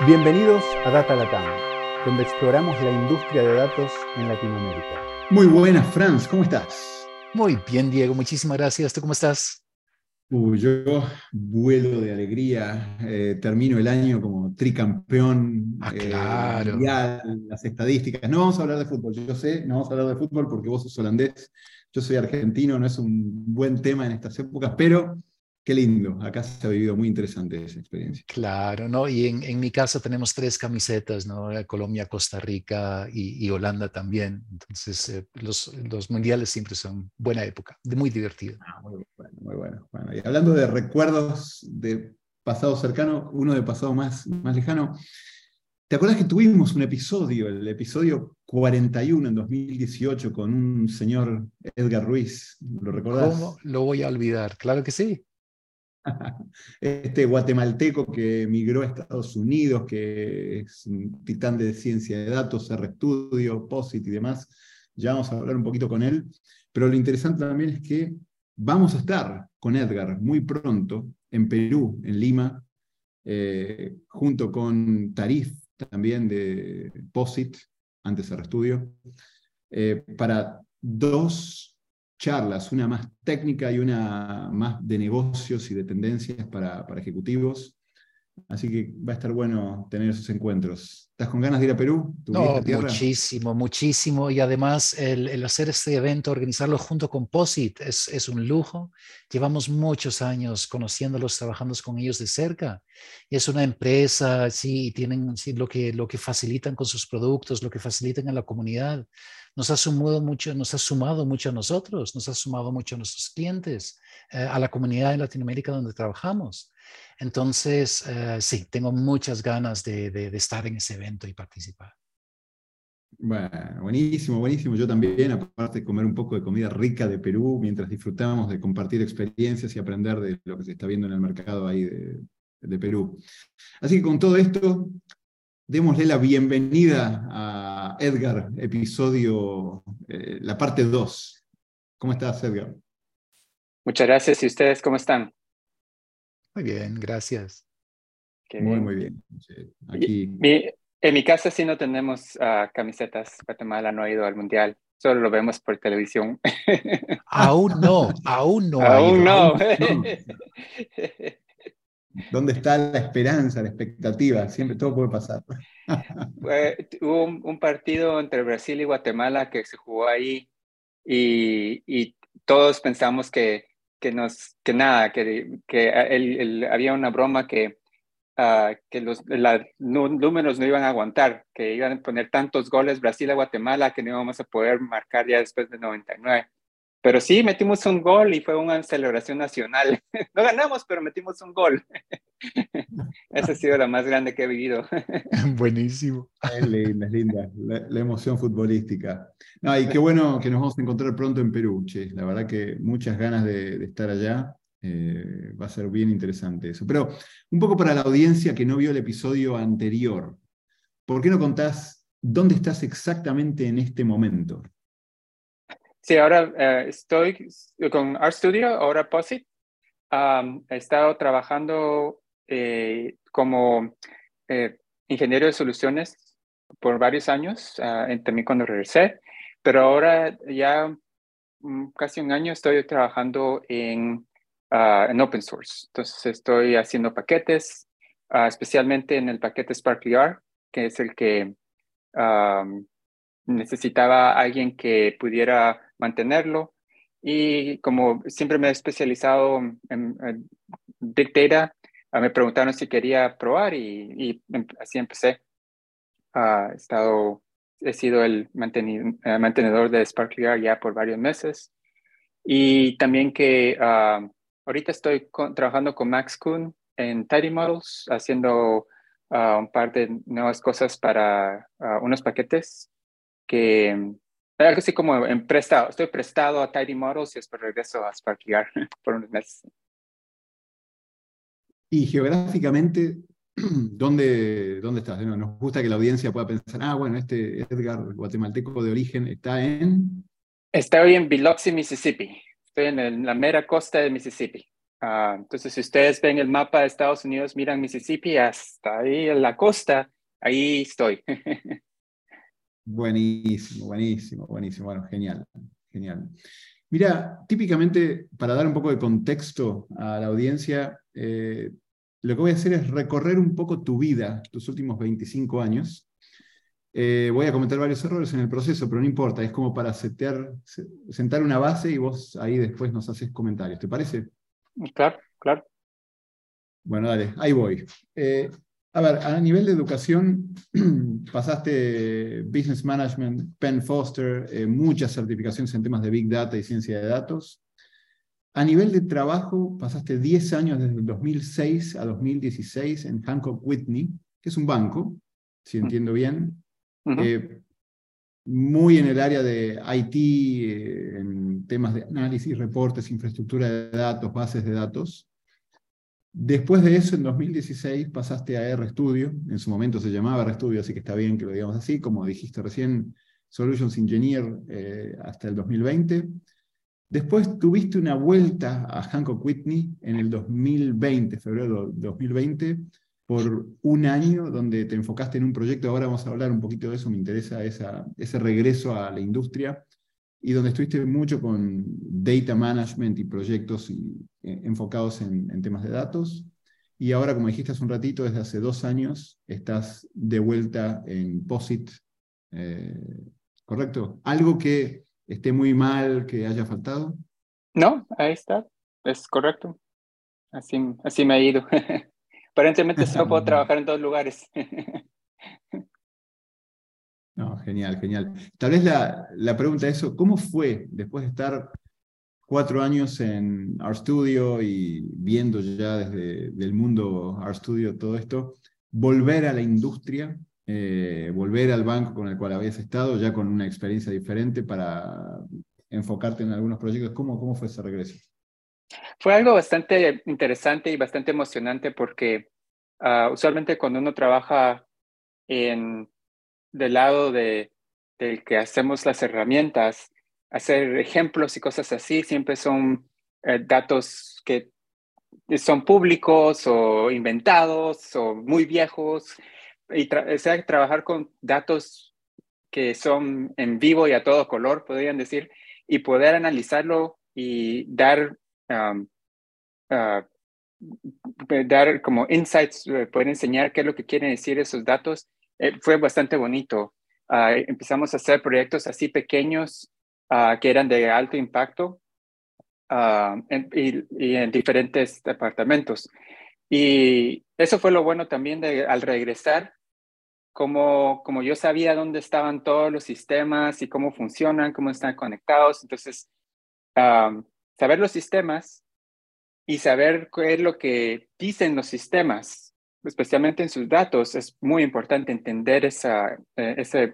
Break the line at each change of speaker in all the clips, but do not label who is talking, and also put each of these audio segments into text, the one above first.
Bienvenidos a Data Latam, donde exploramos la industria de datos en Latinoamérica.
Muy buenas, Franz, ¿cómo estás?
Muy bien, Diego, muchísimas gracias. ¿Tú cómo estás?
yo vuelo de alegría, eh, termino el año como tricampeón
ah, eh, claro.
mundial, las estadísticas. No vamos a hablar de fútbol, yo sé, no vamos a hablar de fútbol porque vos sos holandés, yo soy argentino, no es un buen tema en estas épocas, pero Qué lindo, acá se ha vivido muy interesante esa experiencia.
Claro, ¿no? Y en, en mi casa tenemos tres camisetas, ¿no? Colombia, Costa Rica y, Holanda también. Entonces, eh, los, los, mundiales siempre son buena época, muy divertido.
Ah, muy bueno, muy bueno. bueno. Y hablando de recuerdos de pasado cercano, uno de pasado más, más lejano, ¿te acuerdas que tuvimos un episodio, el episodio 41 en 2018 con un señor Edgar Ruiz? ¿Lo recordás?
¿Cómo lo voy a olvidar? Claro que sí.
este guatemalteco que emigró a Estados Unidos, que es un titán de ciencia de datos, RStudio, POSIT y demás. Ya vamos a hablar un poquito con él. Pero lo interesante también es que vamos a estar con Edgar muy pronto en Perú, en Lima, eh, junto con Tarif, también de POSIT, antes RStudio, eh, para dos charlas, una más técnica y una más de negocios y de tendencias para, para ejecutivos. Así que va a estar bueno tener esos encuentros. ¿Estás con ganas de ir a Perú?
No, muchísimo, muchísimo. Y además el, el, hacer este evento, organizarlo junto con POSIT, es, es, un lujo. Llevamos muchos años conociéndolos, trabajando con ellos de cerca. Y es una empresa, sí, tienen sí, lo, que, lo que facilitan con sus productos, lo que facilitan en la comunidad. Nos ha, sumado mucho, nos ha sumado mucho a nosotros, nos ha sumado mucho a nuestros clientes, eh, a la comunidad en Latinoamérica donde trabajamos. Entonces, eh, sí, tengo muchas ganas de, estar en ese evento y participar.
Bueno, buenísimo, buenísimo. Yo también, aparte de comer un poco de comida rica de Perú, mientras disfrutamos de compartir experiencias y aprender de lo que se está viendo en el mercado ahí de, Perú. Así que con todo esto, démosle la bienvenida a Edgar, episodio, eh, la parte 2. ¿Cómo estás, Edgar?
Muchas gracias. ¿Y ustedes cómo están?
Muy bien, gracias.
muy, muy bien.
Aquí... en mi casa sí no tenemos uh, camisetas. Guatemala no ha ido al mundial. Solo lo vemos por televisión.
Aún no, aún no.
Aún no.
¿Dónde está la esperanza, la expectativa? Siempre todo puede pasar.
hubo un, partido entre Brasil y Guatemala que se jugó ahí y, y todos pensamos que que, nos, que nada, que, que había una broma que, uh, que los números no iban a aguantar, que iban a poner tantos goles Brasil a Guatemala que no íbamos a poder marcar ya después de 99. Pero sí, metimos un gol y fue una celebración nacional. No ganamos, pero metimos un gol. Esa ha sido la más grande que he vivido.
Buenísimo.
Es linda, es linda. La, emoción futbolística. No, y qué bueno que nos vamos a encontrar pronto en Perú, che. La verdad que muchas ganas de, estar allá. Eh, va a ser bien interesante eso. Pero un poco para la audiencia que no vio el episodio anterior, ¿por qué no contás dónde estás exactamente en este momento?
Sí, ahora eh, estoy con Art Studio, ahora POSIT. he estado trabajando eh, como eh, ingeniero de soluciones por varios años, uh, también cuando regresé, pero ahora ya mm, casi un año estoy trabajando en, ah, en open source. Entonces estoy haciendo paquetes, especialmente en el paquete SparklyR, que es el que necesitaba alguien que pudiera mantenerlo. Y como siempre me he especializado en, Big Data, ah, me preguntaron si quería probar y, em, así empecé. Uh, he, estado, he sido el eh, mantenedor de SparklyR ya por varios meses. Y también que ah, ahorita estoy trabajando con Max Kuhn en Tidy Models, haciendo un par de nuevas cosas para unos paquetes que algo así como en prestado, estoy prestado a Tidy Models y después regreso a SparklyR por unos meses.
Y geográficamente, ¿dónde, dónde estás? Nos gusta que la audiencia pueda pensar, ah, bueno, este Edgar guatemalteco de origen está en...
Estoy en Biloxi, Mississippi. Estoy en la mera costa de Mississippi. Ah, entonces, si ustedes ven el mapa de Estados Unidos, miran Mississippi hasta ahí en la costa, ahí estoy.
buenísimo, buenísimo, buenísimo. Bueno, genial, genial. Mira, típicamente, para dar un poco de contexto a la audiencia, eh, lo que voy a hacer es recorrer un poco tu vida, tus últimos 25 años. Eh, voy a cometer varios errores en el proceso, pero no importa, es como para setear, sentar una base y vos ahí después nos haces comentarios. ¿Te parece?
Claro, claro.
Bueno, dale, ahí voy. Eh, a ver, a nivel de educación, pasaste Business Management, Penn Foster, eh, muchas certificaciones en temas de Big Data y ciencia de datos. A nivel de trabajo, pasaste 10 años desde el 2006 a 2016 en Hancock Whitney, que es un banco, si entiendo bien, eh, muy en el área de IT, eh, en temas de análisis, reportes, infraestructura de datos, bases de datos. Después de eso, en 2016, pasaste a RStudio, en su momento se llamaba RStudio, así que está bien que lo digamos así, como dijiste recién, Solutions Engineer eh, hasta el 2020. Después tuviste una vuelta a Hancock Whitney en el 2020, febrero de 2020, por un año donde te enfocaste en un proyecto, ahora vamos a hablar un poquito de eso, me interesa esa, ese regreso a la industria, y donde estuviste mucho con data management y proyectos y, eh, enfocados en, en, temas de datos. Y ahora, como dijiste hace un ratito, desde hace dos años estás de vuelta en POSIT, eh, ¿correcto? ¿Algo que esté muy mal, que haya faltado?
No, ahí está, es correcto. Así, así me ha ido. Aparentemente solo puedo trabajar en dos lugares.
genial, genial. Tal vez la, la pregunta es ¿cómo fue después de estar cuatro años en RStudio y viendo ya desde el mundo RStudio todo esto, volver a la industria, eh, volver al banco con el cual habías estado, ya con una experiencia diferente para enfocarte en algunos proyectos? ¿Cómo, cómo fue ese regreso?
Fue algo bastante interesante y bastante emocionante porque uh, usualmente cuando uno trabaja en, del lado de, del que hacemos las herramientas, hacer ejemplos y cosas así, siempre son eh, datos que son públicos o inventados o muy viejos. Y o sea, trabajar con datos que son en vivo y a todo color, podrían decir, y poder analizarlo y dar um, uh, dar como insights, eh, poder enseñar qué es lo que quieren decir esos datos, eh, fue bastante bonito. Uh, empezamos a hacer proyectos así pequeños uh, que eran de alto impacto uh, en, y, en diferentes departamentos. Y eso fue lo bueno también al regresar, como, como yo sabía dónde estaban todos los sistemas y cómo funcionan, cómo están conectados. Entonces, saber los sistemas y saber qué es lo que dicen los sistemas, especialmente en sus datos, es muy importante entender esa, eh, ese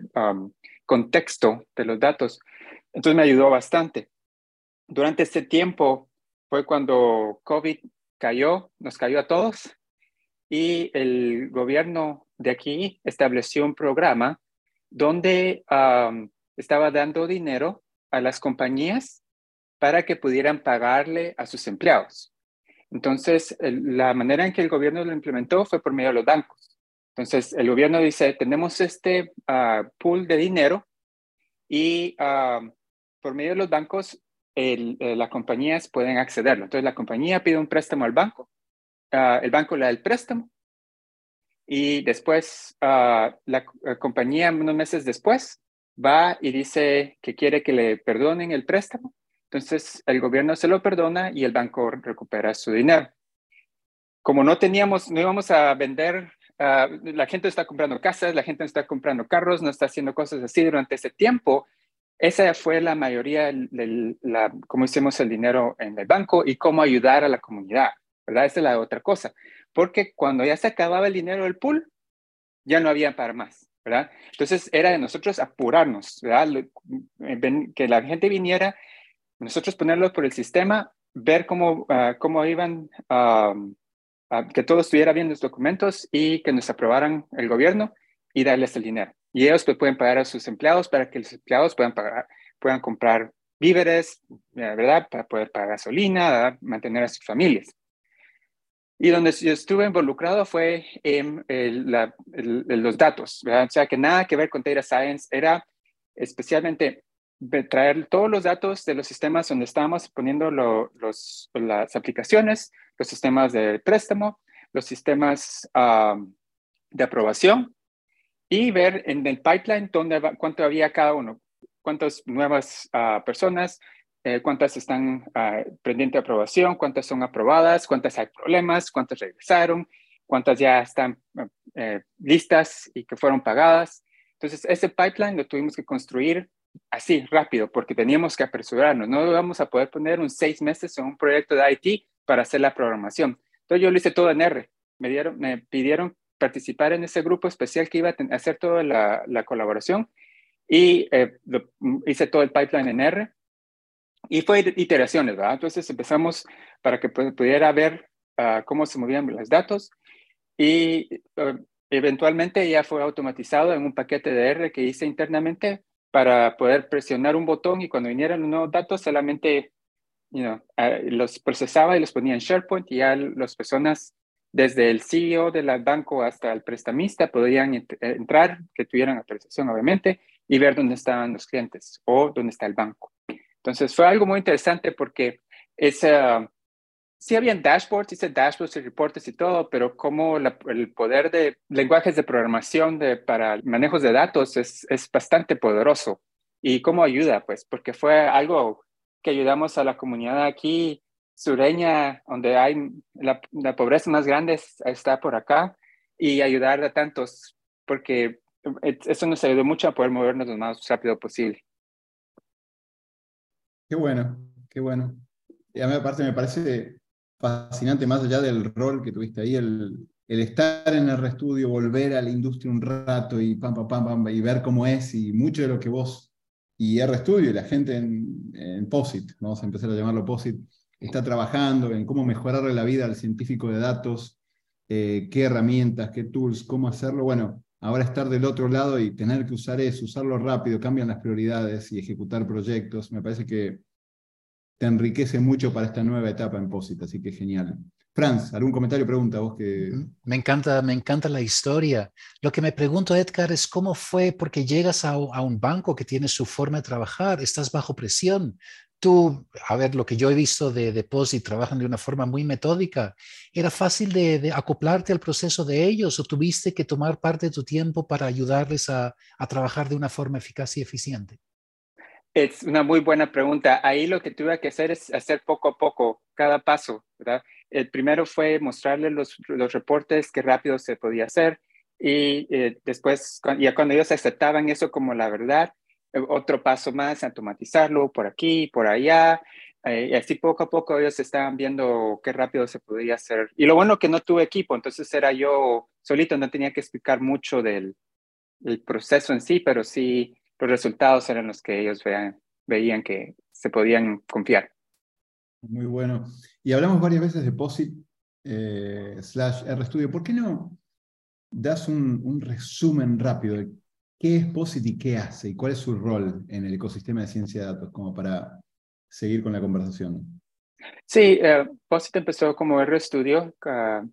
contexto de los datos. Entonces me ayudó bastante. Durante este tiempo fue cuando COVID cayó, nos cayó a todos y el gobierno de aquí estableció un programa donde estaba dando dinero a las compañías para que pudieran pagarle a sus empleados. Entonces, la manera en que el gobierno lo implementó fue por medio de los bancos. Entonces, el gobierno dice, tenemos este uh, pool de dinero y uh, por medio de los bancos, eh, las compañías pueden accederlo. Entonces, la compañía pide un préstamo al banco, uh, el banco le da el préstamo y después la, la compañía, unos meses después, va y dice que quiere que le perdonen el préstamo entonces, el gobierno se lo perdona y el banco recupera su dinero. Como no teníamos, no íbamos a vender, uh, la gente está comprando casas, la gente está comprando carros, no está haciendo cosas así durante ese tiempo. Esa fue la mayoría de la, cómo hicimos el dinero en el banco y cómo ayudar a la comunidad, ¿verdad? Esa es la otra cosa. Porque cuando ya se acababa el dinero del pool, ya no había para más, ¿verdad? Entonces era de nosotros apurarnos, ¿verdad? Que la gente viniera nosotros ponerlo por el sistema, ver cómo, uh, cómo iban, uh, uh, que todo estuviera bien los documentos y que nos aprobaran el gobierno y darles el dinero. Y ellos pues, pueden pagar a sus empleados para que los empleados puedan, pagar, puedan comprar víveres, ¿verdad? Para poder pagar gasolina, ¿verdad? mantener a sus familias. Y donde yo estuve involucrado fue en los datos, ¿verdad? o sea, que nada que ver con data science, era especialmente traer todos los datos de los sistemas donde estábamos poniendo los, las aplicaciones, los sistemas de préstamo, los sistemas de aprobación y ver en el pipeline dónde, cuánto había cada uno, cuántas nuevas ah, personas, eh, cuántas están uh, pendiente de aprobación, cuántas son aprobadas, cuántas hay problemas, cuántas regresaron, cuántas ya están eh, listas y que fueron pagadas. Entonces, ese pipeline lo tuvimos que construir así, rápido, porque teníamos que apresurarnos. No íbamos a poder poner un seis meses en un proyecto de IT para hacer la programación. Entonces, yo lo hice todo en R. Me, dieron, me pidieron participar en ese grupo especial que iba a hacer toda la, la colaboración y hice todo el pipeline en R y fue iteraciones, ¿verdad? Entonces empezamos para que pudiera ver uh, cómo se movían los datos y uh, eventualmente ya fue automatizado en un paquete de R que hice internamente para poder presionar un botón y cuando vinieran nuevos datos solamente you los procesaba y los ponía en SharePoint y ya las personas desde el CEO del banco hasta el prestamista podían entrar, que tuvieran autorización obviamente, y ver dónde estaban los clientes o dónde está el banco. Entonces fue algo muy interesante porque esa, sí habían dashboards, hice dashboards y reportes y todo, pero como el poder de lenguajes de programación para manejos de datos es, es bastante poderoso. ¿Y cómo ayuda? Pues porque fue algo que ayudamos a la comunidad aquí sureña, donde hay la, la pobreza más grande está por acá, y ayudar a tantos, porque eso nos ayudó mucho a poder movernos lo más rápido posible.
Qué bueno, qué bueno. Y a mí aparte me parece fascinante, más allá del rol que tuviste ahí, el, el estar en el restudio, volver a la industria un rato y pam, pam, pam, pam, y ver cómo es, y mucho de lo que vos y RStudio y la gente en, POSIT, vamos a empezar a llamarlo POSIT, está trabajando en cómo mejorarle la vida al científico de datos, eh, qué herramientas, qué tools, cómo hacerlo. Bueno, ahora estar del otro lado y tener que usar eso, usarlo rápido, cambian las prioridades y ejecutar proyectos, me parece que te enriquece mucho para esta nueva etapa en POSIT, así que genial. Franz, ¿algún comentario pregunta vos que...
Me encanta, me encanta la historia. Lo que me pregunto, Edgar, es cómo fue, porque llegas a, un banco que tiene su forma de trabajar, estás bajo presión, tú, a ver, lo que yo he visto de Deposit, trabajan de una forma muy metódica. ¿Era fácil de, acoplarte al proceso de ellos o tuviste que tomar parte de tu tiempo para ayudarles a, trabajar de una forma eficaz y eficiente?
Es una muy buena pregunta. Ahí lo que tuve que hacer es hacer poco a poco, cada paso, ¿verdad? El primero fue mostrarles los, los reportes, qué rápido se podía hacer. Y eh, después, ya cuando ellos aceptaban eso como la verdad, otro paso más, automatizarlo por aquí, por allá. Eh, y así poco a poco ellos estaban viendo qué rápido se podía hacer. Y lo bueno que no tuve equipo, entonces era yo solito, no tenía que explicar mucho del, proceso en sí, pero sí los resultados eran los que ellos vean, veían que se podían confiar.
Muy bueno. Y hablamos varias veces de POSIT eh, slash RStudio. ¿Por qué no das un, un resumen rápido de ¿Qué es POSIT y qué hace? ¿Y cuál es su rol en el ecosistema de ciencia de datos? Como para seguir con la conversación.
Sí, eh, POSIT empezó como RStudio. Uh,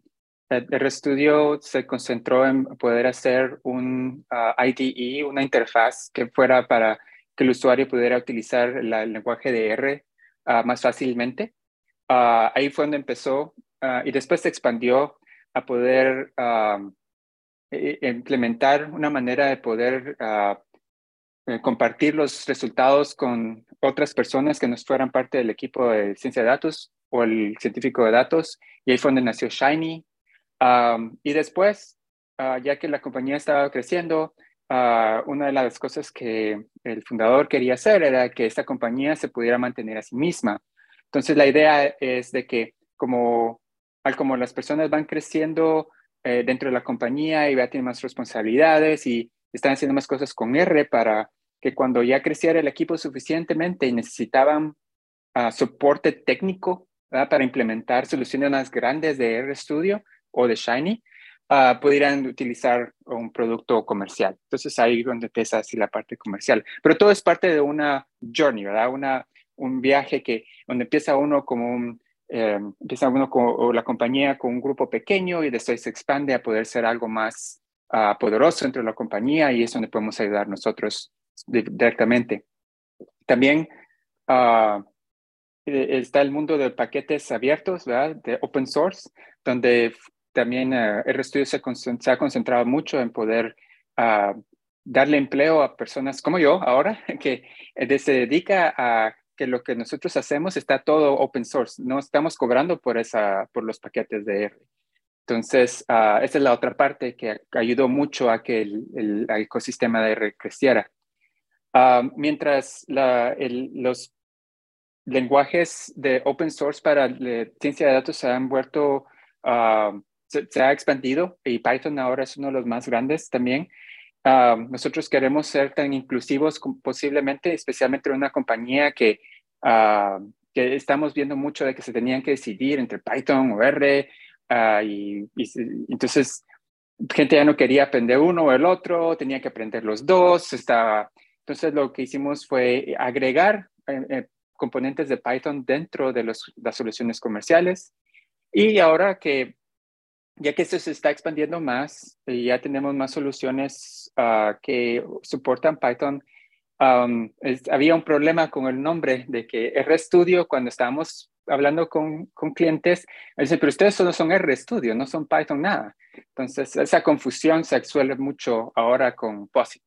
RStudio se concentró en poder hacer un uh, IDE, una interfaz que fuera para que el usuario pudiera utilizar el lenguaje de R ah, más fácilmente. ahí fue donde empezó y después se expandió a poder eh, implementar una manera de poder ah, eh, compartir los resultados con otras personas que no fueran parte del equipo de ciencia de datos o el científico de datos. Y ahí fue donde nació Shiny. Y después, ah, ya que la compañía estaba creciendo, ah, una de las cosas que el fundador quería hacer era que esta compañía se pudiera mantener a sí misma. Entonces, la idea es de que como, al como las personas van creciendo, eh, dentro de la compañía y ya tiene más responsabilidades y están haciendo más cosas con R para que cuando ya creciera el equipo suficientemente y necesitaban ah, soporte técnico para implementar soluciones más grandes de RStudio o de Shiny, uh, pudieran utilizar un producto comercial. Entonces ahí es donde empieza así la parte comercial. Pero todo es parte de una journey, ¿verdad? Una, un viaje que, donde empieza uno como un empieza uno con, la compañía con un grupo pequeño y después se expande a poder ser algo más ah, poderoso entre la compañía y es donde podemos ayudar nosotros directamente. También uh, está el mundo de paquetes abiertos, ¿verdad? De open source, donde también uh, RStudio se, se, ha concentrado mucho en poder uh, darle empleo a personas como yo ahora, que se dedica a que lo que nosotros hacemos está todo open source, no estamos cobrando por, esa, por los paquetes de R. Entonces, esa es la otra parte que ayudó mucho a que el, el ecosistema de R creciera. mientras la, el, los lenguajes de open source para la ciencia de datos se han vuelto, uh, se, ha expandido y Python ahora es uno de los más grandes también. Nosotros queremos ser tan inclusivos como posiblemente, especialmente en una compañía que, que estamos viendo mucho de que se tenían que decidir entre Python o R y, y, entonces gente ya no quería aprender uno o el otro, tenía que aprender los dos. Estaba, entonces lo que hicimos fue agregar eh, eh componentes de Python dentro de las soluciones comerciales. Y ahora que, ya que esto se está expandiendo más, y ya tenemos más soluciones ah, que soportan Python, había un problema con el nombre de que RStudio, cuando estábamos hablando con, con clientes, dicen, pero ustedes solo son RStudio, no son Python nada. Entonces, esa confusión se suele mucho ahora con POSIT.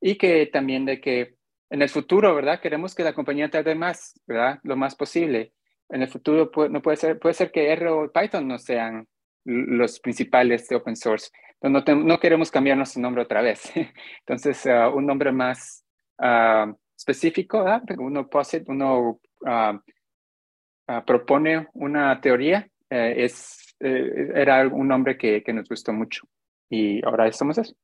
Y que también de que en el futuro, ¿verdad? Queremos que la compañía tarde más, ¿verdad? Lo más posible. En el futuro puede, no puede ser, puede ser que R o Python no sean los principales de open source. No, queremos cambiar nuestro nombre otra vez. Entonces, uh, un nombre más uh, específico, ¿verdad? uno posit, uno propone una teoría, eh, es, eh, era un nombre que, que nos gustó mucho. Y ahora estamos eso.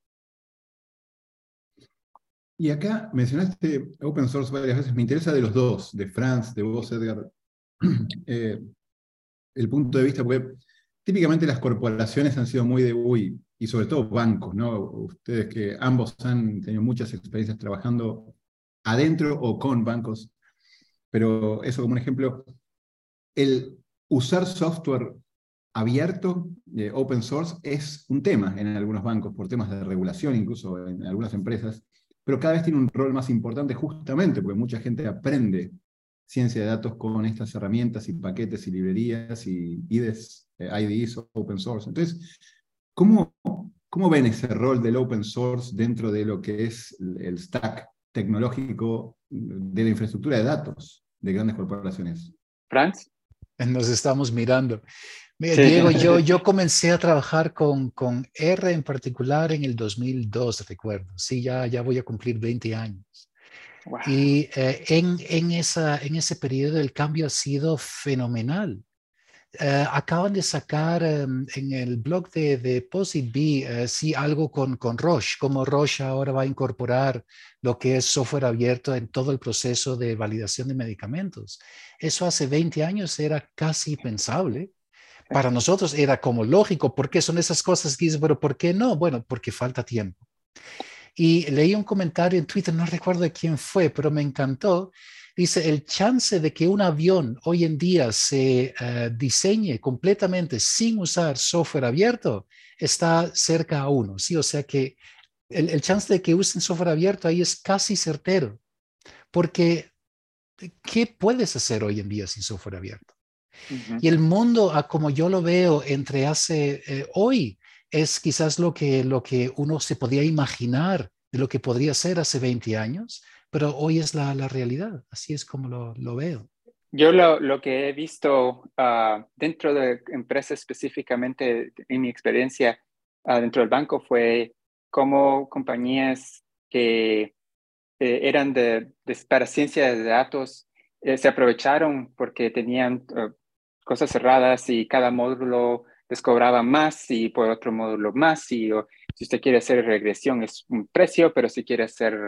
Y acá mencionaste open source varias veces, me interesa de los dos, de Franz, de vos, Edgar, eh, el punto de vista, porque típicamente las corporaciones han sido muy de, uy, y sobre todo bancos, ¿no? Ustedes que ambos han tenido muchas experiencias trabajando adentro o con bancos, pero eso como un ejemplo, el usar software abierto, eh, open source, es un tema en algunos bancos, por temas de regulación, incluso en algunas empresas pero cada vez tiene un rol más importante justamente porque mucha gente aprende ciencia de datos con estas herramientas y paquetes y librerías y IDEs, eh, IDEs open source. Entonces, ¿cómo, ¿cómo ven ese rol del open source dentro de lo que es el stack tecnológico de la infraestructura de datos de grandes corporaciones?
Franz.
Nos estamos mirando. Diego, yo, yo comencé a trabajar con, con R en particular en el 2002, recuerdo. Sí, ya, ya voy a cumplir 20 años. Y eh, en, en, esa, en ese periodo el cambio ha sido fenomenal. Eh, acaban de sacar em, en el blog de, de PositB, eh, sí, algo con, con Roche, como Roche ahora va a incorporar lo que es software abierto en todo el proceso de validación de medicamentos. Eso hace 20 años era casi pensable para nosotros era como lógico, porque son esas cosas que dices, pero ¿por qué no? Bueno, porque falta tiempo. Y leí un comentario en Twitter, no recuerdo de quién fue, pero me encantó. Dice, el chance de que un avión hoy en día se eh, diseñe completamente sin usar software abierto está cerca a uno, ¿sí? O sea que el, el chance de que usen software abierto ahí es casi certero, porque ¿qué puedes hacer hoy en día sin software abierto? Y el mundo, como yo lo veo entre hace eh, hoy, es quizás lo que, lo que uno se podía imaginar de lo que podría ser hace 20 años, pero hoy es la, la realidad. Así es como lo, lo veo.
Yo lo, lo, que he visto uh, dentro de empresas específicamente, en mi experiencia uh, dentro del banco, fue como compañías que eh, eran de, de, para ciencia de datos eh, se aprovecharon porque tenían uh, cosas cerradas y cada módulo les cobraba más y por otro módulo más. Y si usted quiere hacer regresión es un precio, pero si quiere hacer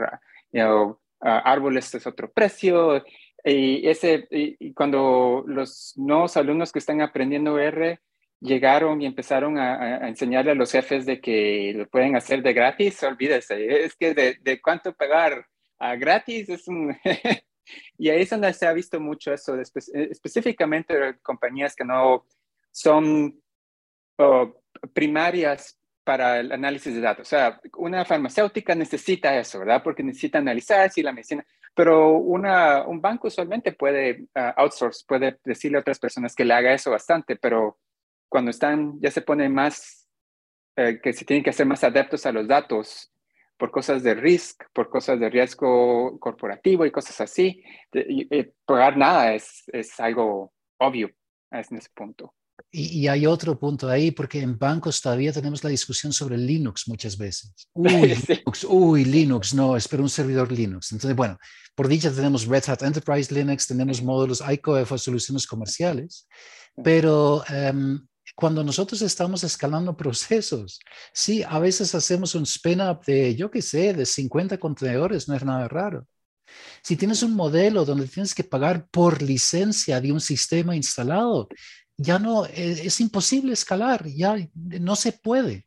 árboles es otro precio. Y, ese, y, cuando los nuevos alumnos que están aprendiendo R llegaron y empezaron a, enseñarle a los jefes de que lo pueden hacer de gratis, olvídese, es que de, de cuánto pagar a gratis es un, Y ahí es donde se ha visto mucho eso, específicamente compañías que no son primarias para el análisis de datos. O sea, una farmacéutica necesita eso, ¿verdad? Porque necesita analizar si la medicina, pero una, un banco usualmente puede uh, outsource, puede decirle a otras personas que le haga eso bastante, pero cuando están, ya se pone más, eh, que se tienen que hacer más adeptos a los datos por cosas de risk, por cosas de riesgo corporativo y cosas así, pagar nada es, es algo obvio en ese punto.
Y, hay otro punto ahí, porque en bancos todavía tenemos la discusión sobre Linux muchas veces. Uy, Linux, uy, Linux, no, espero un servidor Linux. Entonces, bueno, por dicha tenemos Red Hat Enterprise Linux, tenemos módulos ICOF o soluciones comerciales, pero em, cuando nosotros estamos escalando procesos, sí, a veces hacemos un spin-up de, yo qué sé, de 50 contenedores, no es nada raro. Si tienes un modelo donde tienes que pagar por licencia de un sistema instalado, ya no, e, es, imposible escalar, ya no se puede.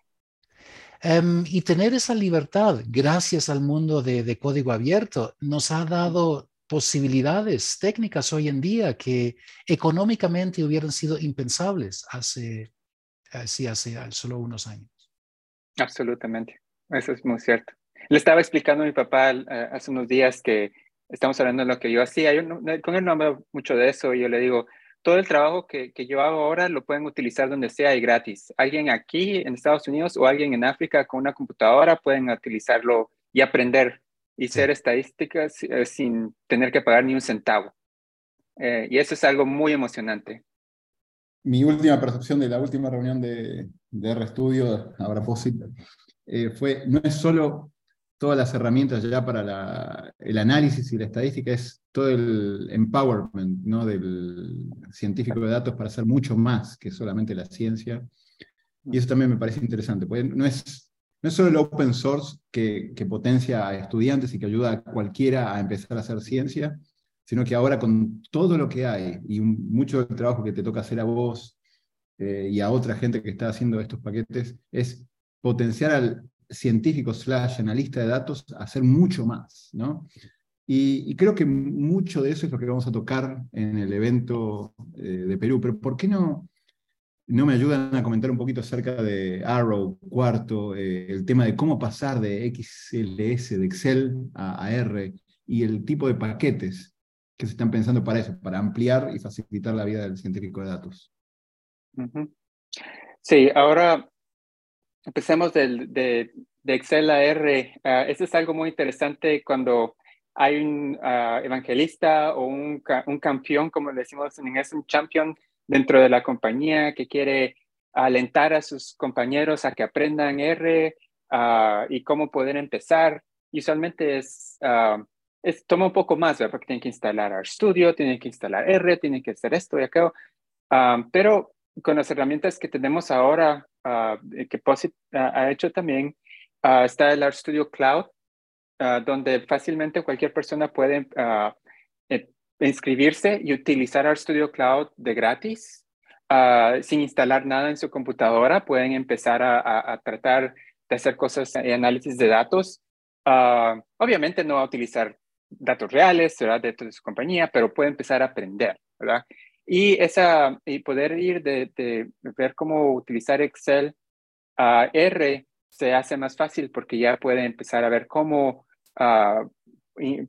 Em, y tener esa libertad, gracias al mundo de, código abierto, nos ha dado posibilidades técnicas hoy en día que económicamente hubieran sido impensables hace, hace solo unos años.
Absolutamente, eso es muy cierto. Le estaba explicando a mi papá eh, hace unos días que estamos hablando de lo que yo hacía. Yo con él no hablo mucho de eso y yo le digo, todo el trabajo que, que, yo hago ahora lo pueden utilizar donde sea y gratis. Alguien aquí en Estados Unidos o alguien en África con una computadora pueden utilizarlo y aprender y hacer estadísticas eh, sin tener que pagar ni un centavo. Eh, y eso es algo muy emocionante.
Mi última percepción de la última reunión de, de RStudio, ahora POSIT, eh, fue, no es solo todas las herramientas ya para el análisis y la estadística, es todo el empowerment ¿no? del científico de datos para hacer mucho más que solamente la ciencia. Y eso también me parece interesante, porque no es, no es solo el open source que, que potencia a estudiantes y que ayuda a cualquiera a empezar a hacer ciencia, sino que ahora con todo lo que hay y mucho del trabajo que te toca hacer a vos eh, y a otra gente que está haciendo estos paquetes, es potenciar al, científico slash analista de datos hacer mucho más, ¿no? Y, creo que mucho de eso es lo que vamos a tocar en el evento eh, de Perú, pero ¿por qué no, no me ayudan a comentar un poquito acerca de Arrow, cuarto, eh, el tema de cómo pasar de XLS, de Excel a, R, y el tipo de paquetes que se están pensando para eso, para ampliar y facilitar la vida del científico de datos?
Sí, ahora Empecemos del, de, de, Excel a R. Uh, eso es algo muy interesante cuando hay un uh, evangelista o un, un, campeón, como le decimos en inglés, un champion dentro de la compañía que quiere alentar a sus compañeros a que aprendan R uh, y cómo poder empezar. usualmente es, es, toma un poco más, ¿verdad? porque tienen que instalar RStudio, tienen que instalar R, tienen que hacer esto y aquello. pero con las herramientas que tenemos ahora, uh, que POSIT ha hecho también, uh, está el RStudio Cloud, uh, donde fácilmente cualquier persona puede eh, inscribirse y utilizar RStudio Cloud de gratis. sin instalar nada en su computadora, pueden empezar a, a tratar de hacer cosas y análisis de datos. obviamente no va a utilizar datos reales, ¿verdad? de su compañía, pero puede empezar a aprender, ¿verdad? Y, esa, y poder ir de, ver cómo utilizar Excel a R se hace más fácil porque ya pueden empezar a ver cómo uh,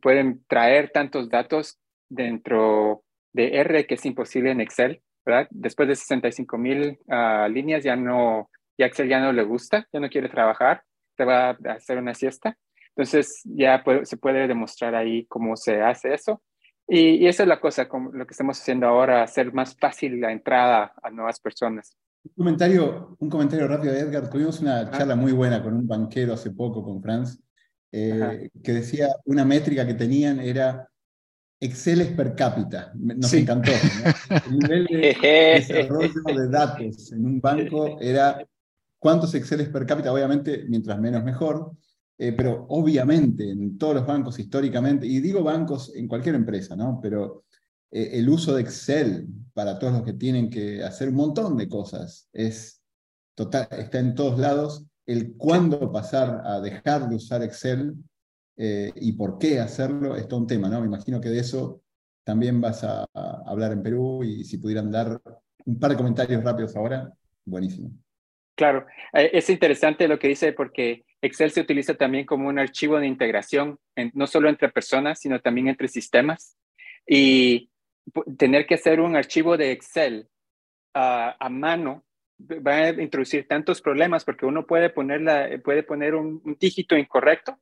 pueden traer tantos datos dentro de R que es imposible en Excel. Después de 65 mil uh, líneas ya no, ya Excel ya no le gusta, ya no quiere trabajar, te va a hacer una siesta. Entonces ya se puede demostrar ahí cómo se hace eso. Y, esa es la cosa, como lo que estamos haciendo ahora, hacer más fácil la entrada a nuevas personas.
Un comentario, un comentario rápido de Edgar. Tuvimos una charla muy buena con un banquero hace poco, con Franz, eh, que decía una métrica que tenían era Excel es per cápita. Nos encantó. El nivel de desarrollo de datos en un banco era cuántos Excel per cápita, obviamente, mientras menos mejor. Eh, pero obviamente en todos los bancos históricamente, y digo bancos en cualquier empresa, ¿no? Pero eh, el uso de Excel para todos los que tienen que hacer un montón de cosas es total, está en todos lados. El cuándo pasar a dejar de usar Excel eh, y por qué hacerlo, es todo un tema, ¿no? Me imagino que de eso también vas a, hablar en Perú y si pudieran dar un par de comentarios rápidos ahora, buenísimo.
Claro, eh, es interesante lo que dice porque Excel se utiliza también como un archivo de integración, no solo entre personas, sino también entre sistemas. Y tener que hacer un archivo de Excel a mano va a introducir tantos problemas porque uno puede poner, puede poner un, dígito incorrecto,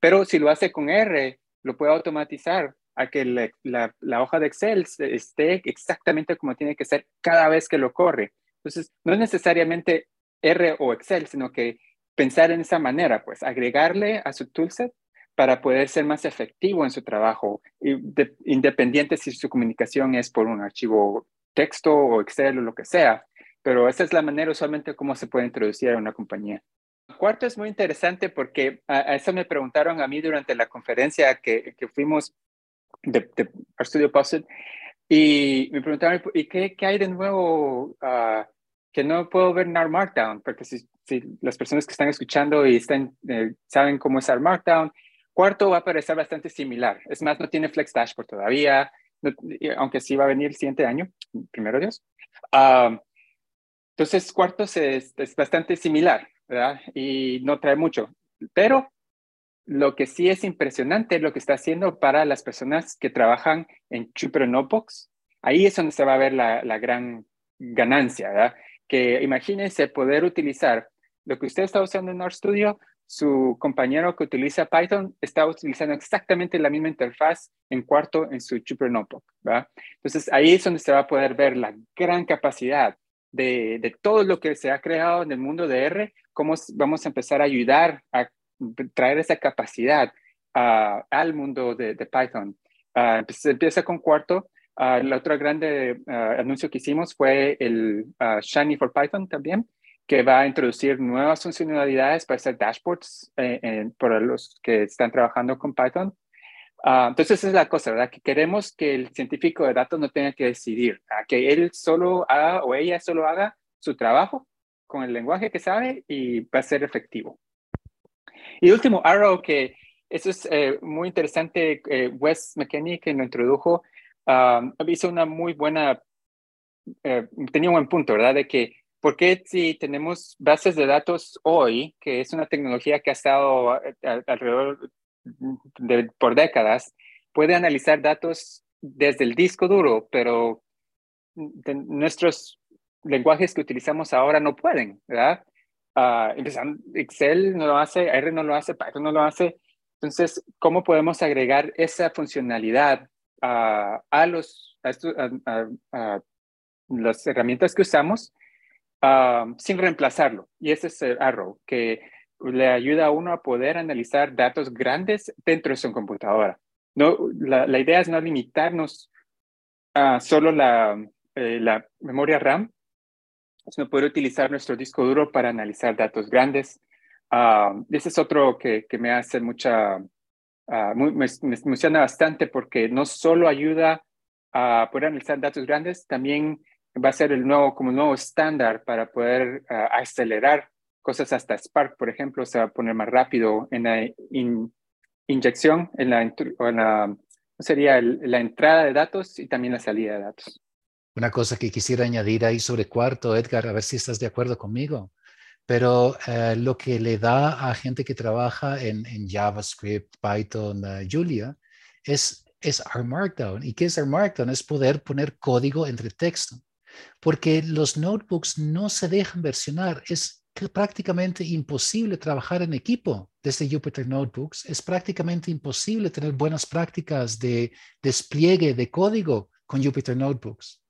pero si lo hace con R, lo puede automatizar a que la, la, hoja de Excel esté exactamente como tiene que ser cada vez que lo corre. Entonces, no es necesariamente R o Excel, sino que pensar en esa manera, pues agregarle a su toolset para poder ser más efectivo en su trabajo, independiente si su comunicación es por un archivo texto o Excel o lo que sea pero esa es la manera usualmente como se puede introducir a una compañía. Cuarto es muy interesante porque a, eso me preguntaron a mí durante la conferencia que, fuimos de, de Studio Posit y me preguntaron, ¿y qué, hay de nuevo uh, que no puedo ver en R Markdown? Porque si, las personas que están escuchando y eh, saben cómo es R Markdown, cuarto va a parecer bastante similar. Es más, no tiene Flex Dashboard todavía, aunque sí va a venir el siguiente año, primero Dios. Uh, entonces, cuartos es, bastante similar. Y no trae mucho. Pero lo que sí es impresionante es lo que está haciendo para las personas que trabajan en Jupyter Notebooks. Ahí es donde se va a ver la, gran ganancia. Que imagínense poder utilizar lo que usted está usando en RStudio, su compañero que utiliza Python está utilizando exactamente la misma interfaz en cuarto en su Jupyter Notebook. Entonces ahí es donde se va a poder ver la gran capacidad de, todo lo que se ha creado en el mundo de R, cómo vamos a empezar a ayudar a traer esa capacidad al mundo de, Python. Uh, empieza con cuarto. Uh, el otro grande anuncio que hicimos fue el Shiny for Python también, que va a introducir nuevas funcionalidades para hacer dashboards eh, para los que están trabajando con Python. Ah, entonces, es la cosa, ¿verdad? Que queremos que el científico de datos no tenga que decidir, que él solo haga o ella solo haga su trabajo con el lenguaje que sabe y va a ser efectivo. Y último, Arrow, que eso es eh, muy interesante, eh, Wes McKinney, que lo introdujo, uh, hizo una muy buena, eh, tenía un buen punto, ¿verdad? De que, ¿por qué si tenemos bases de datos hoy, que es una tecnología que ha estado alrededor por décadas, puede analizar datos desde el disco duro, pero nuestros lenguajes que utilizamos ahora no pueden, ¿verdad? Uh, Excel no lo hace, R no lo hace, Python no lo hace. Entonces, ¿cómo podemos agregar esa funcionalidad a, los, a, las herramientas que usamos sin reemplazarlo? Y ese es el Arrow, que le ayuda a uno a poder analizar datos grandes dentro de su computadora. No, la, la idea es no limitarnos a solo la, eh, la memoria RAM, sino poder utilizar nuestro disco duro para analizar datos grandes. Uh, ese es otro que, que me hace mucha, uh, muy, me, me, emociona bastante porque no solo ayuda a poder analizar datos grandes, también va a ser el nuevo, como nuevo estándar para poder uh, acelerar cosas hasta Spark, por ejemplo, se va a poner más rápido en la inyección, en la, en la sería la entrada de datos y también la salida de datos.
Una cosa que quisiera añadir ahí sobre cuarto, Edgar, a ver si estás de acuerdo conmigo, pero eh, lo que le da a gente que trabaja en, JavaScript, Python, uh, Julia, es, es R Markdown. ¿Y qué es R Markdown? Es poder poner código entre texto, porque los notebooks no se dejan versionar. Es prácticamente imposible trabajar en equipo desde Jupyter Notebooks. Es prácticamente imposible tener buenas prácticas de despliegue de código con Jupyter Notebooks.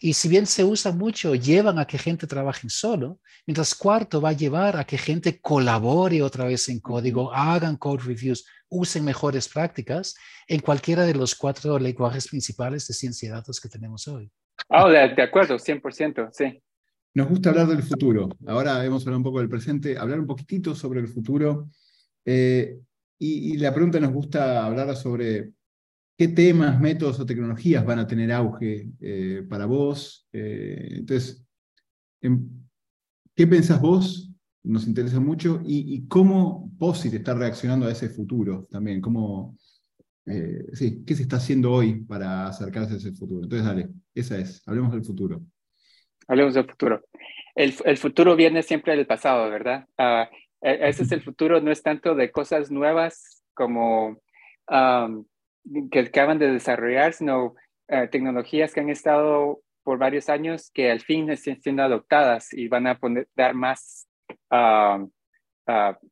Y si bien se usa mucho, llevan a que gente trabaje solo, mientras cuarto va a llevar a que gente colabore otra vez en código, hagan code reviews, usen mejores prácticas en cualquiera de los cuatro lenguajes principales de ciencia de datos que tenemos hoy.
Oh, de, de acuerdo, 100%, sí.
Nos gusta hablar del futuro. Ahora hemos hablado un poco del presente, hablar un poquitito sobre el futuro. Eh, y, la pregunta nos gusta hablar sobre qué temas, métodos o tecnologías van a tener auge eh, para vos. Eh, entonces, em, ¿qué pensás vos nos interesa mucho y, cómo POSIT está reaccionando a ese futuro también, cómo, eh, sí, qué se está haciendo hoy para acercarse a ese futuro. Entonces, dale, esa es, hablemos del futuro.
Hablemos del futuro. El, el futuro viene siempre del pasado, ¿verdad? Uh, ese es el futuro, no es tanto de cosas nuevas como que acaban de desarrollar, sino uh, tecnologías que han estado por varios años que al fin están siendo adoptadas y van a poner, dar más uh,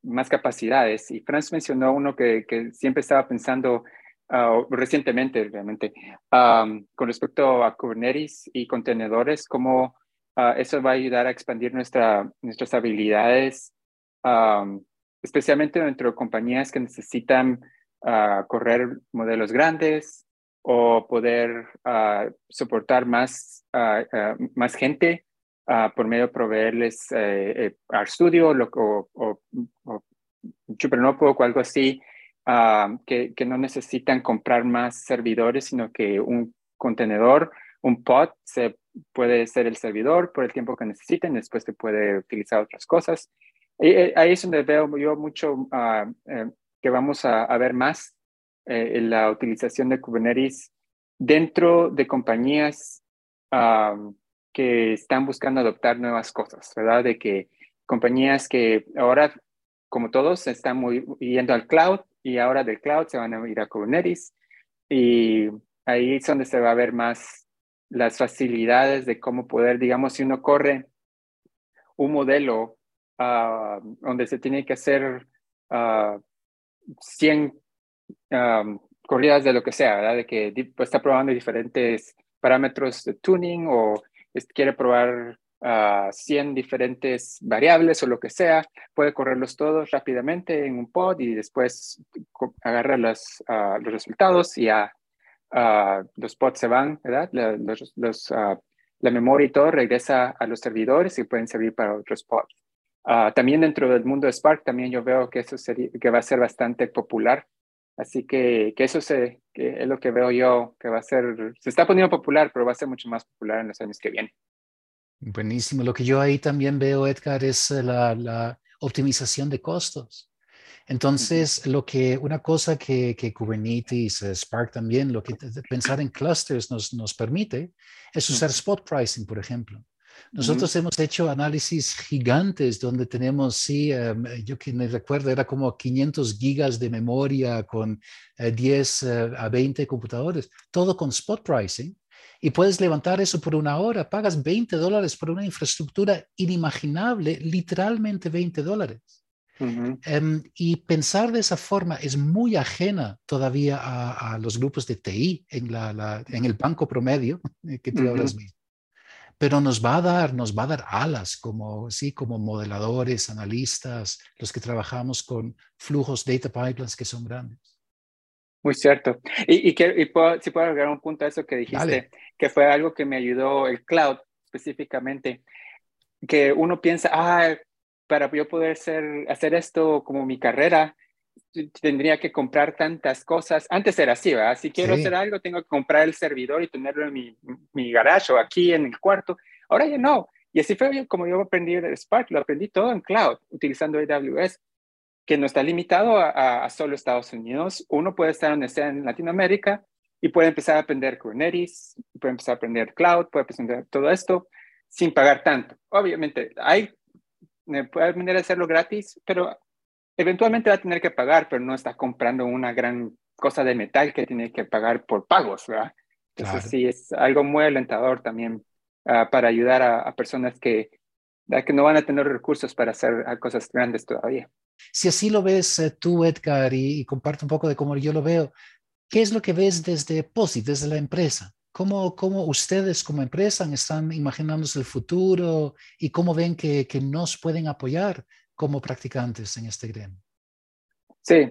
más capacidades. Y Franz mencionó uno que, que siempre estaba pensando uh, recientemente, realmente, um, con respecto a Kubernetes y contenedores, cómo uh, eso va a ayudar a expandir nuestra, nuestras habilidades, um, especialmente dentro de compañías que necesitan correr modelos grandes o poder soportar más, más gente por medio de proveerles eh, eh RStudio o, o, o, o algo así, uh, que, que, no necesitan comprar más servidores, sino que un contenedor, un pod, se puede ser el servidor por el tiempo que necesiten, después se puede utilizar otras cosas. Eh, ahí es donde veo yo mucho ah, eh, que vamos a, a ver más en la utilización de Kubernetes dentro de compañías que están buscando adoptar nuevas cosas, ¿verdad? De que compañías que ahora, como todos, están muy yendo al cloud y ahora del cloud se van a ir a Kubernetes y ahí es donde se va a ver más las facilidades de cómo poder, digamos, si uno corre un modelo uh, donde se tiene que hacer uh, 100 ah, corridas de lo que sea, ¿verdad? De que pues, está probando diferentes parámetros de tuning o quiere probar uh, ah, 100 diferentes variables o lo que sea, puede correrlos todos rápidamente en un pod y después agarra los, uh, los resultados y ya uh, los pods se van, ¿verdad? los, la memoria y todo regresa a los servidores y pueden servir para otros pods. También dentro del mundo de Spark, también yo veo que eso sería, que va a ser bastante popular. Así que, que eso se, que es lo que veo yo que va a ser, se está poniendo popular, pero va a ser mucho más popular en los años que vienen.
Buenísimo. Lo que yo ahí también veo, Edgar, es eh, la, la optimización de costos. Entonces, lo que una cosa que, que Kubernetes, eh, Spark también, lo que pensar en clusters nos, nos permite es usar spot pricing, por ejemplo. Nosotros hemos hecho análisis gigantes donde tenemos, sí, em, yo que me recuerdo, era como 500 gigas de memoria con 10 eh, a 20 computadores, todo con spot pricing. Y puedes levantar eso por una hora, pagas 20 dólares por una infraestructura inimaginable, literalmente 20 dólares. Em, y pensar de esa forma es muy ajena todavía a, los grupos de TI en, la, en el banco promedio que tú hablas mismo pero nos va a dar, nos va a dar alas como, sí, como modeladores, analistas, los que trabajamos con flujos data pipelines que son grandes.
Muy cierto. Y, y, que, y si puedo agregar un punto a eso que dijiste, que fue algo que me ayudó el cloud específicamente, que uno piensa, ah, para yo poder ser, hacer esto como mi carrera, tendría que comprar tantas cosas. Antes era así, ¿verdad? Si quiero hacer algo, tengo que comprar el servidor y tenerlo en mi, mi garage o aquí en el cuarto. Ahora ya no. Y así fue como yo aprendí el Spark, lo aprendí todo en cloud, utilizando AWS, que no está limitado a, a, solo Estados Unidos. Uno puede estar donde sea en Latinoamérica y puede empezar a aprender Kubernetes, puede empezar a aprender cloud, puede aprender todo esto sin pagar tanto. Obviamente, hay, puede aprender a hacerlo gratis, pero eventualmente va a tener que pagar, pero no está comprando una gran cosa de metal que tiene que pagar por pagos, ¿verdad? Entonces sí, es algo muy alentador también ah, para ayudar a, personas que, que no van a tener recursos para hacer cosas grandes todavía.
Si así lo ves eh, tú, Edgar, y, y comparte un poco de cómo yo lo veo, ¿qué es lo que ves desde POSIT, desde la empresa? ¿Cómo, ¿Cómo, ustedes como empresa están imaginándose el futuro y cómo ven que, que nos pueden apoyar como practicantes en este gremio?
Sí,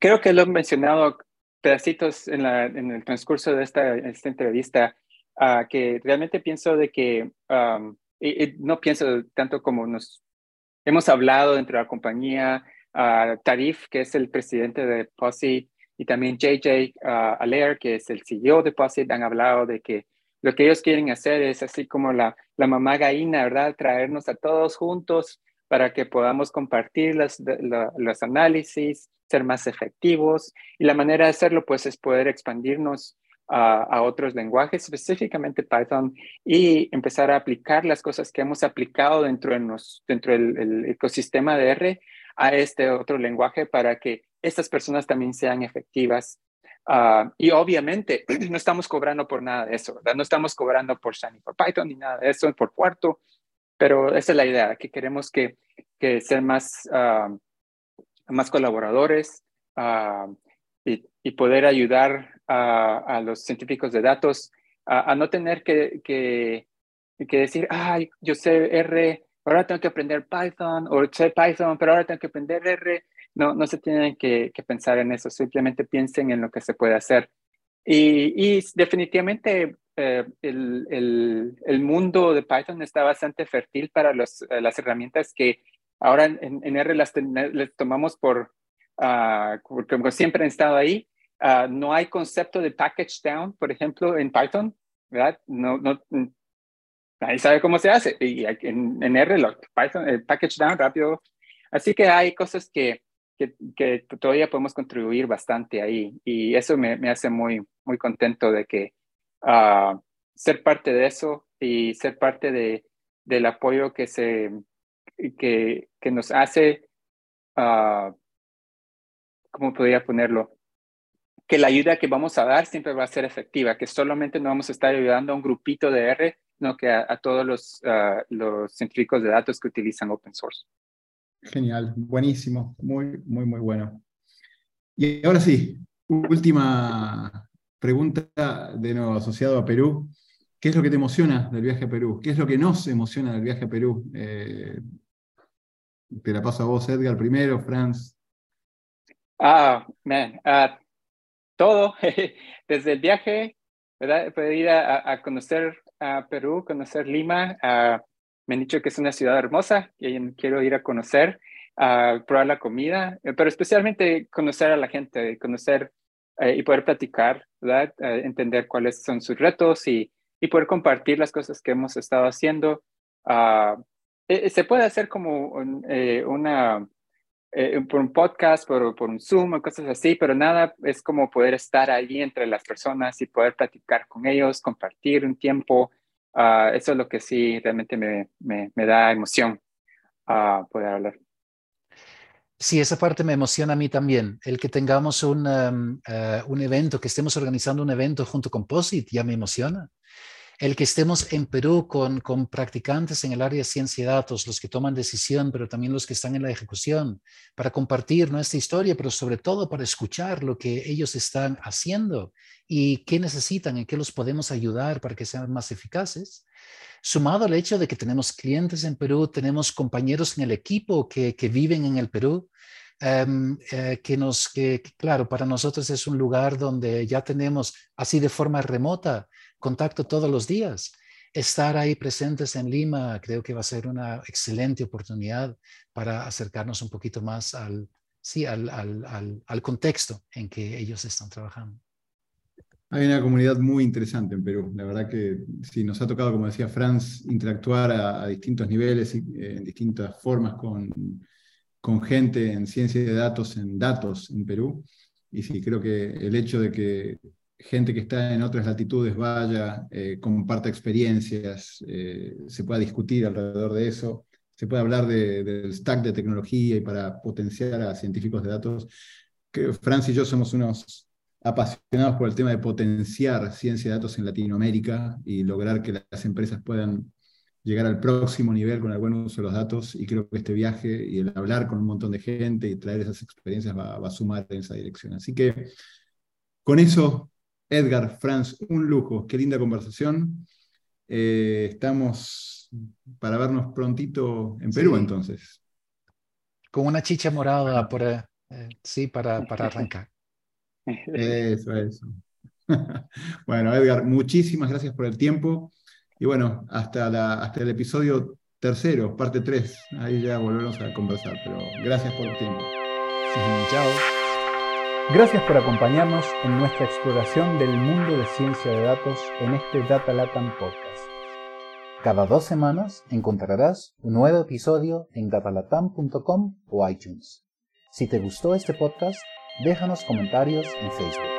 creo que lo he mencionado pedacitos en, la, en el transcurso de esta, esta entrevista, uh, que realmente pienso de que, um, y, no pienso tanto como nos hemos hablado dentro de la compañía, uh, Tarif, que es el presidente de POSIT, y también JJ uh, Alair, que es el CEO de POSIT, han hablado de que lo que ellos quieren hacer es así como la, la mamá gallina, ¿verdad? Traernos a todos juntos para que podamos compartir las, los análisis, ser más efectivos. Y la manera de hacerlo, pues, es poder expandirnos a, otros lenguajes, específicamente Python, y empezar a aplicar las cosas que hemos aplicado dentro, de nos, dentro del ecosistema de R a este otro lenguaje para que estas personas también sean efectivas. Ah, y obviamente no estamos cobrando por nada de eso, ¿verdad? No estamos cobrando por Shiny por Python ni nada de eso, por cuarto, pero esa es la idea, que queremos que, que ser más, ah, más colaboradores uh, y, y, poder ayudar a, los científicos de datos a, no tener que, que, que, decir, ay, yo sé R, ahora tengo que aprender Python, o sé Python, pero ahora tengo que aprender R. No, no se tienen que, que pensar en eso, simplemente piensen en lo que se puede hacer. Y, y definitivamente eh, el, el, el, mundo de Python está bastante fértil para eh, las herramientas que ahora en, R las, tomamos por, uh, como siempre han estado ahí, Ah, no hay concepto de package down, por ejemplo, en Python, ¿verdad? No, no, nadie sabe cómo se hahace. Y en, en R, Python, el package down rápido. Así que hay cosas que, que, que, todavía podemos contribuir bastante ahí. Y eso me, me hace muy, muy contento de que uh, ser parte de eso y ser parte de, del apoyo que, se, que, que nos hace, uh, ¿cómo podría ponerlo? que la ayuda que vamos a dar siempre va a ser efectiva, que solamente no vamos a estar ayudando a un grupito de R, sino que a, todos los, los científicos de datos que utilizan open source.
Genial, buenísimo, muy, muy, muy bueno. Y ahora sí, última pregunta de nuevo asociado a Perú. ¿Qué es lo que te emociona del viaje a Perú? ¿Qué es lo que nos emociona del viaje a Perú? Eh, te la paso a vos, Edgar, primero, Franz.
Ah, man, uh, todo, desde el viaje, ¿verdad? Poder ir a, conocer a Perú, conocer Lima. me han dicho que es una ciudad hermosa y quiero ir a conocer, a probar la comida, eh, pero especialmente conocer a la gente, conocer eh, y poder platicar, ¿verdad? entender cuáles son sus retos y, y, poder compartir las cosas que hemos estado haciendo. Ah, eh, se puede hacer como una eh, por un podcast, por, por un Zoom o cosas así, pero nada es como poder estar allí entre las personas y poder platicar con ellos, compartir un tiempo. Uh, eso es lo que sí realmente me, me, me da emoción uh, poder hablar.
Sí, esa parte me emociona a mí también. El que tengamos un, um, uh, un evento, que estemos organizando un evento junto con POSIT, ya me emociona el que estemos en Perú con, con practicantes en el área de ciencia y datos, los que toman decisión, pero también los que están en la ejecución, para compartir nuestra historia, pero sobre todo para escuchar lo que ellos están haciendo y qué necesitan, en qué los podemos ayudar para que sean más eficaces. Sumado al hecho de que tenemos clientes en Perú, tenemos compañeros en el equipo que, viven en el Perú, em, eh, que nos, que, claro, para nosotros es un lugar donde ya tenemos así de forma remota contacto todos los días. Estar ahí presentes en Lima creo que va a ser una excelente oportunidad para acercarnos un poquito más al, sí, al, al, al, contexto en que ellos están trabajando.
Hay una comunidad muy interesante en Perú. La verdad que sí, nos ha tocado, como decía Franz, interactuar a, distintos niveles, y, en distintas formas con, con gente en ciencia de datos, en datos en Perú. Y sí, creo que el hecho de que gente que está en otras latitudes vaya, eh, comparta experiencias, eh, se pueda discutir alrededor de eso, se puede hablar del stack de tecnología y para potenciar a científicos de datos. Que Franz y yo somos unos apasionados por el tema de potenciar ciencia de datos en Latinoamérica y lograr que las empresas puedan llegar al próximo nivel con el buen uso de los datos y creo que este viaje y el hablar con un montón de gente y traer esas experiencias va, va a sumar en esa dirección. Así que con eso Edgar, Franz, un lujo, qué linda conversación. Eh, estamos para vernos prontito en Perú entonces.
Con una chicha morada por, eh, sí, para, para arrancar.
Eso, eso. bueno, Edgar, muchísimas gracias por el tiempo. Y bueno, hasta, la, hasta el episodio tercero, parte 3. Ahí ya volveremos a conversar, pero gracias por el tiempo.
Chao.
Gracias por acompañarnos en nuestra exploración del mundo de ciencia de datos en este Data Latam Podcast.
Cada dos semanas encontrarás un nuevo episodio en datalatam.com o iTunes. Si te gustó este podcast, déjanos comentarios en Facebook.